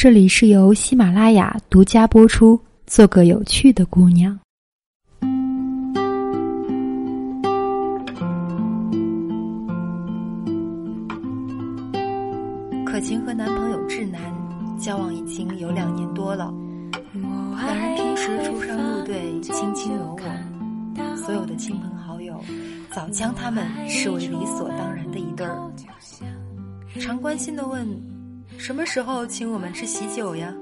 这里是由喜马拉雅独家播出。做个有趣的姑娘。可晴和男朋友志南交往已经有两年多了，两人平时出双入对，卿卿我我，所有的亲朋好友早将他们视为理所当然的一对儿，常关心的问。什么时候请我们吃喜酒呀？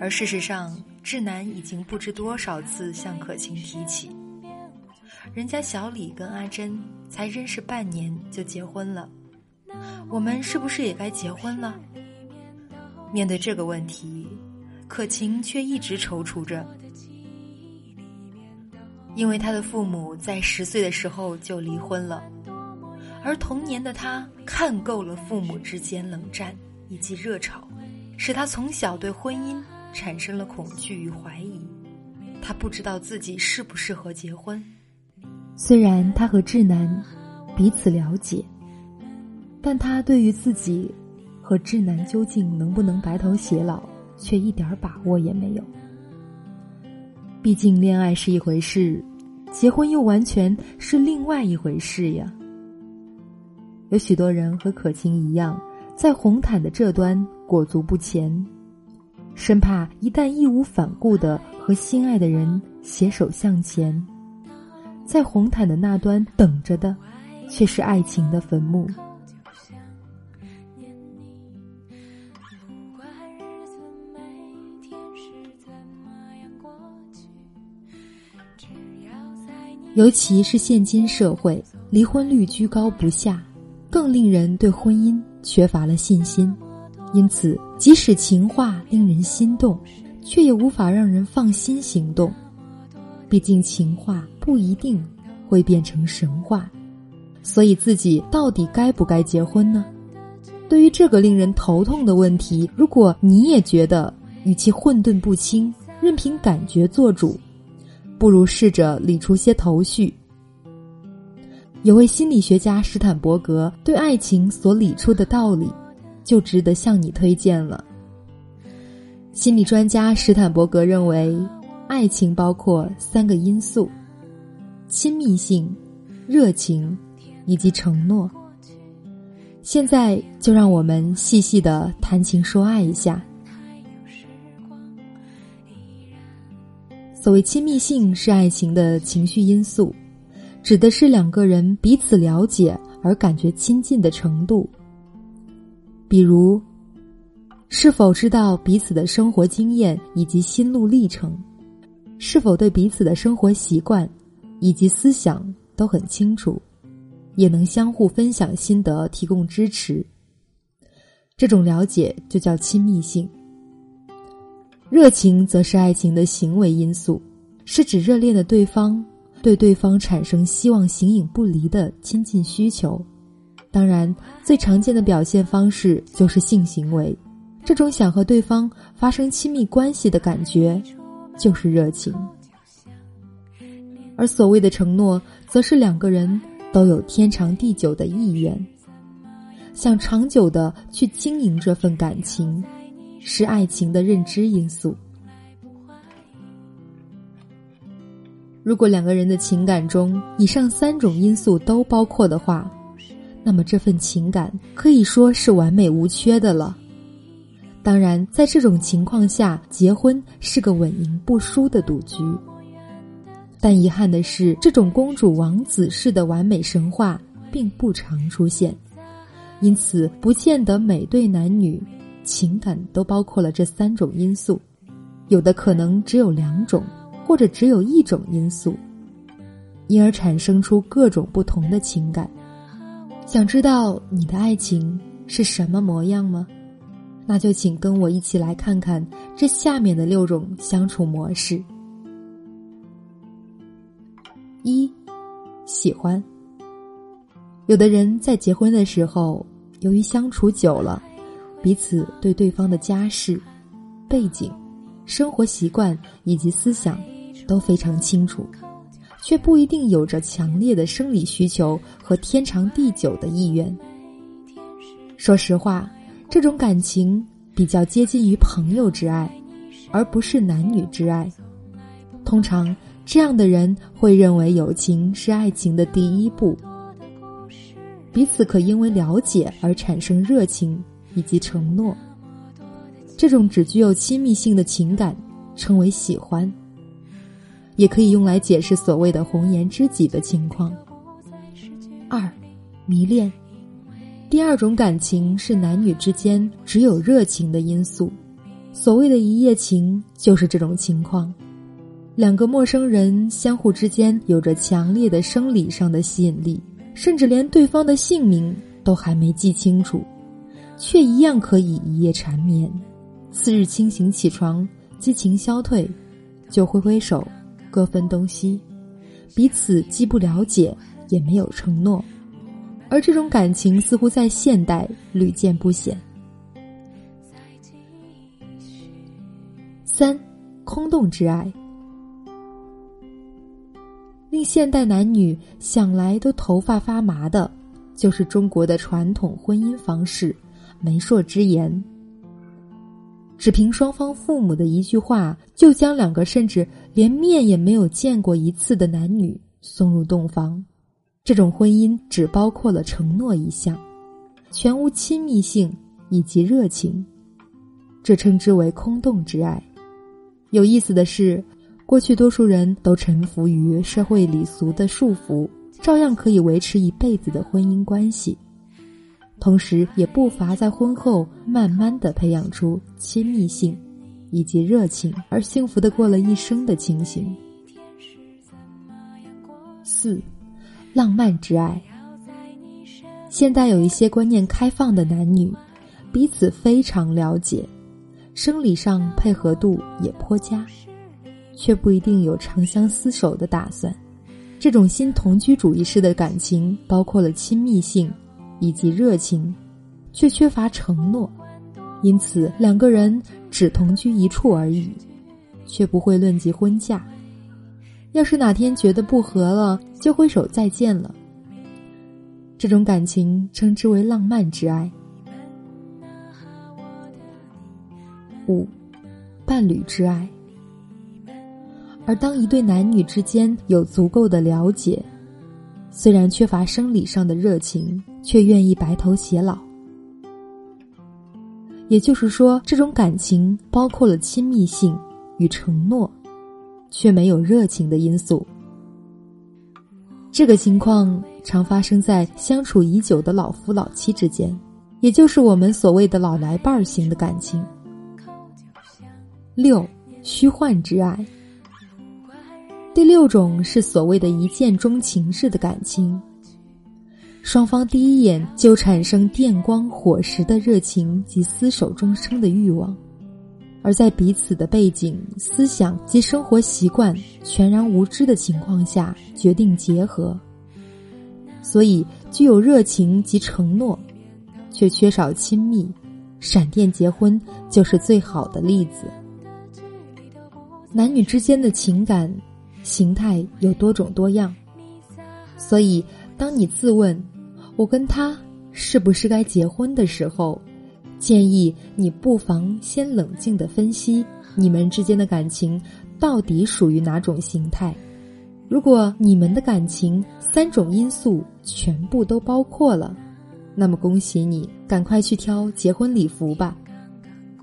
而事实上，志南已经不知多少次向可晴提起，人家小李跟阿珍才认识半年就结婚了，我们是不是也该结婚了？面对这个问题，可晴却一直踌躇着，因为他的父母在十岁的时候就离婚了。而童年的他看够了父母之间冷战以及热吵，使他从小对婚姻产生了恐惧与怀疑。他不知道自己适不适合结婚。虽然他和志南彼此了解，但他对于自己和志南究竟能不能白头偕老，却一点把握也没有。毕竟恋爱是一回事，结婚又完全是另外一回事呀。有许多人和可晴一样，在红毯的这端裹足不前，生怕一旦义无反顾的和心爱的人携手向前，在红毯的那端等着的，却是爱情的坟墓。尤其是现今社会，离婚率居高不下。更令人对婚姻缺乏了信心，因此，即使情话令人心动，却也无法让人放心行动。毕竟，情话不一定会变成神话。所以，自己到底该不该结婚呢？对于这个令人头痛的问题，如果你也觉得与其混沌不清，任凭感觉做主，不如试着理出些头绪。有位心理学家史坦伯格对爱情所理出的道理，就值得向你推荐了。心理专家史坦伯格认为，爱情包括三个因素：亲密性、热情以及承诺。现在就让我们细细的谈情说爱一下。所谓亲密性，是爱情的情绪因素。指的是两个人彼此了解而感觉亲近的程度，比如，是否知道彼此的生活经验以及心路历程，是否对彼此的生活习惯以及思想都很清楚，也能相互分享心得、提供支持。这种了解就叫亲密性。热情则是爱情的行为因素，是指热恋的对方。对对方产生希望形影不离的亲近需求，当然，最常见的表现方式就是性行为。这种想和对方发生亲密关系的感觉，就是热情。而所谓的承诺，则是两个人都有天长地久的意愿，想长久的去经营这份感情，是爱情的认知因素。如果两个人的情感中以上三种因素都包括的话，那么这份情感可以说是完美无缺的了。当然，在这种情况下，结婚是个稳赢不输的赌局。但遗憾的是，这种公主王子式的完美神话并不常出现，因此不见得每对男女情感都包括了这三种因素，有的可能只有两种。或者只有一种因素，因而产生出各种不同的情感。想知道你的爱情是什么模样吗？那就请跟我一起来看看这下面的六种相处模式。一，喜欢。有的人在结婚的时候，由于相处久了，彼此对对方的家世、背景、生活习惯以及思想。都非常清楚，却不一定有着强烈的生理需求和天长地久的意愿。说实话，这种感情比较接近于朋友之爱，而不是男女之爱。通常，这样的人会认为友情是爱情的第一步。彼此可因为了解而产生热情以及承诺，这种只具有亲密性的情感称为喜欢，也可以用来解释所谓的红颜知己的情况。二，迷恋，第二种感情是男女之间只有热情的因素，所谓的一夜情就是这种情况，两个陌生人相互之间有着强烈的生理上的吸引力。甚至连对方的姓名都还没记清楚，却一样可以一夜缠绵。次日清醒起床，激情消退，就挥挥手，各分东西，彼此既不了解，也没有承诺。而这种感情似乎在现代屡见不鲜。三，空洞之爱。令现代男女想来都头发发麻的，就是中国的传统婚姻方式——媒妁之言。只凭双方父母的一句话，就将两个甚至连面也没有见过一次的男女送入洞房。这种婚姻只包括了承诺一项，全无亲密性以及热情，这称之为空洞之爱。有意思的是。过去，多数人都臣服于社会礼俗的束缚，照样可以维持一辈子的婚姻关系，同时也不乏在婚后慢慢的培养出亲密性以及热情，而幸福的过了一生的情形。四，浪漫之爱。现在有一些观念开放的男女，彼此非常了解，生理上配合度也颇佳。却不一定有长相厮守的打算。这种新同居主义式的感情，包括了亲密性以及热情，却缺乏承诺。因此，两个人只同居一处而已，却不会论及婚嫁。要是哪天觉得不和了，就挥手再见了。这种感情称之为浪漫之爱。五，伴侣之爱。而当一对男女之间有足够的了解，虽然缺乏生理上的热情，却愿意白头偕老。也就是说，这种感情包括了亲密性与承诺，却没有热情的因素。这个情况常发生在相处已久的老夫老妻之间，也就是我们所谓的老来伴儿型的感情。六，虚幻之爱。第六种是所谓的一见钟情式的感情，双方第一眼就产生电光火石的热情及厮守终生的欲望，而在彼此的背景、思想及生活习惯全然无知的情况下决定结合，所以具有热情及承诺，却缺少亲密，闪电结婚就是最好的例子。男女之间的情感。形态有多种多样，所以当你自问“我跟他是不是该结婚”的时候，建议你不妨先冷静的分析你们之间的感情到底属于哪种形态。如果你们的感情三种因素全部都包括了，那么恭喜你，赶快去挑结婚礼服吧。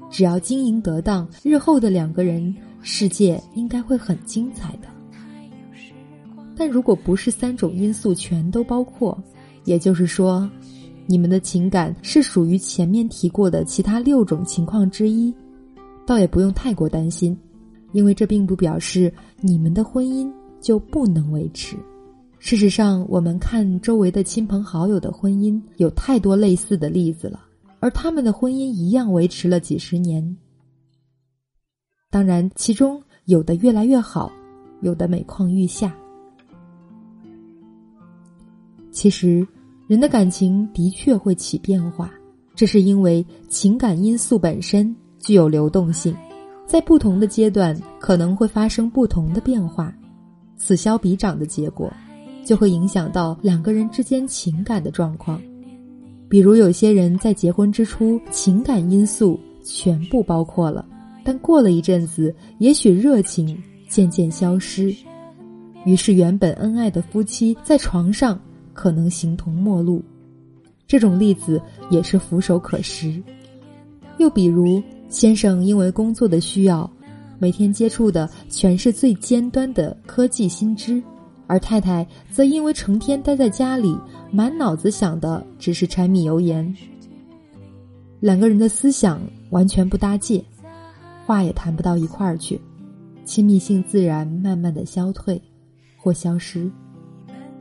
只要经营得当，日后的两个人世界应该会很精彩的。但如果不是三种因素全都包括，也就是说，你们的情感是属于前面提过的其他六种情况之一，倒也不用太过担心，因为这并不表示你们的婚姻就不能维持。事实上，我们看周围的亲朋好友的婚姻，有太多类似的例子了，而他们的婚姻一样维持了几十年。当然，其中有的越来越好，有的每况愈下。其实，人的感情的确会起变化，这是因为情感因素本身具有流动性，在不同的阶段可能会发生不同的变化，此消彼长的结果，就会影响到两个人之间情感的状况。比如有些人在结婚之初，情感因素全部包括了，但过了一阵子，也许热情渐渐消失，于是原本恩爱的夫妻在床上可能形同陌路。这种例子也是俯首可食。又比如，先生因为工作的需要，每天接触的全是最尖端的科技新知，而太太则因为成天待在家里，满脑子想的只是柴米油盐。两个人的思想完全不搭界，话也谈不到一块儿去，亲密性自然慢慢的消退或消失。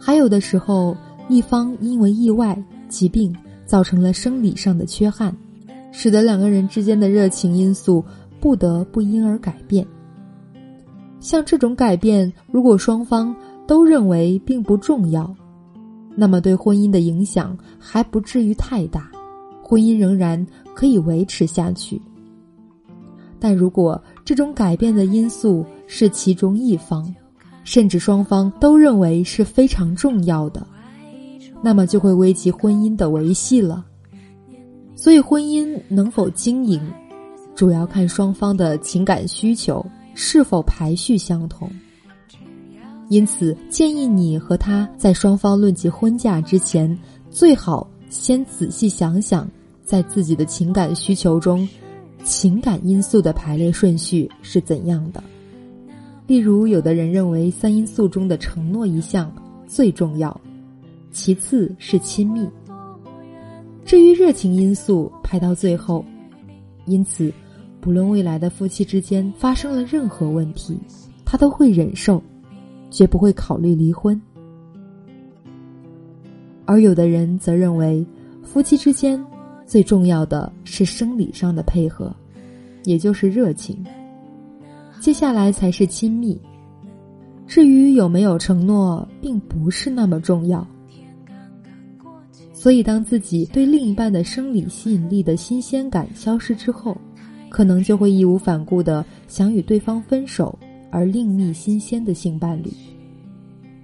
还有的时候，一方因为意外。疾病造成了生理上的缺憾，使得两个人之间的热情因素不得不因而改变。像这种改变，如果双方都认为并不重要，那么对婚姻的影响还不至于太大，婚姻仍然可以维持下去。但如果这种改变的因素是其中一方，甚至双方都认为是非常重要的。那么就会危及婚姻的维系了。所以，婚姻能否经营，主要看双方的情感需求是否排序相同。因此，建议你和他在双方论及婚嫁之前，最好先仔细想想，在自己的情感需求中，情感因素的排列顺序是怎样的。例如，有的人认为三因素中的承诺一项最重要。其次是亲密，至于热情因素排到最后，因此，不论未来的夫妻之间发生了任何问题，他都会忍受，绝不会考虑离婚。而有的人则认为，夫妻之间最重要的是生理上的配合，也就是热情，接下来才是亲密，至于有没有承诺，并不是那么重要。所以，当自己对另一半的生理吸引力的新鲜感消失之后，可能就会义无反顾的想与对方分手，而另觅新鲜的性伴侣。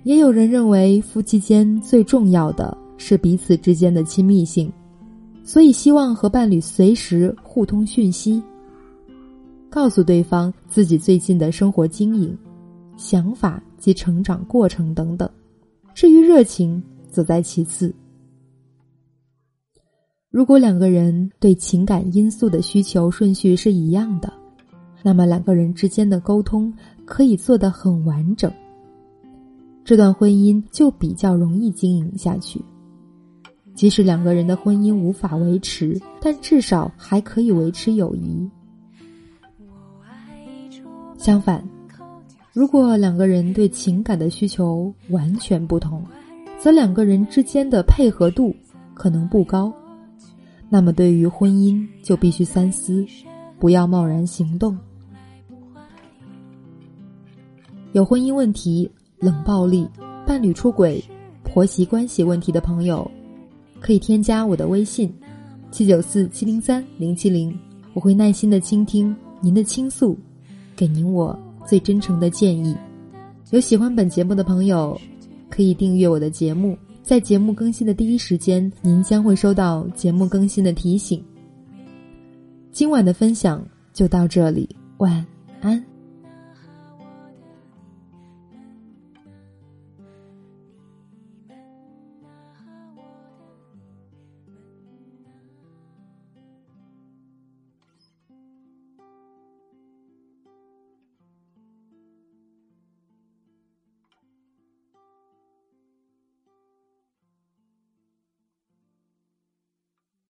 也有人认为，夫妻间最重要的是彼此之间的亲密性，所以希望和伴侣随时互通讯息，告诉对方自己最近的生活经营、想法及成长过程等等。至于热情，则在其次。如果两个人对情感因素的需求顺序是一样的，那么两个人之间的沟通可以做得很完整，这段婚姻就比较容易经营下去。即使两个人的婚姻无法维持，但至少还可以维持友谊。相反，如果两个人对情感的需求完全不同，则两个人之间的配合度可能不高。那么，对于婚姻就必须三思，不要贸然行动。有婚姻问题、冷暴力、伴侣出轨、婆媳关系问题的朋友，可以添加我的微信：七九四七零三零七零，我会耐心的倾听您的倾诉，给您我最真诚的建议。有喜欢本节目的朋友，可以订阅我的节目。在节目更新的第一时间，您将会收到节目更新的提醒。今晚的分享就到这里，晚安。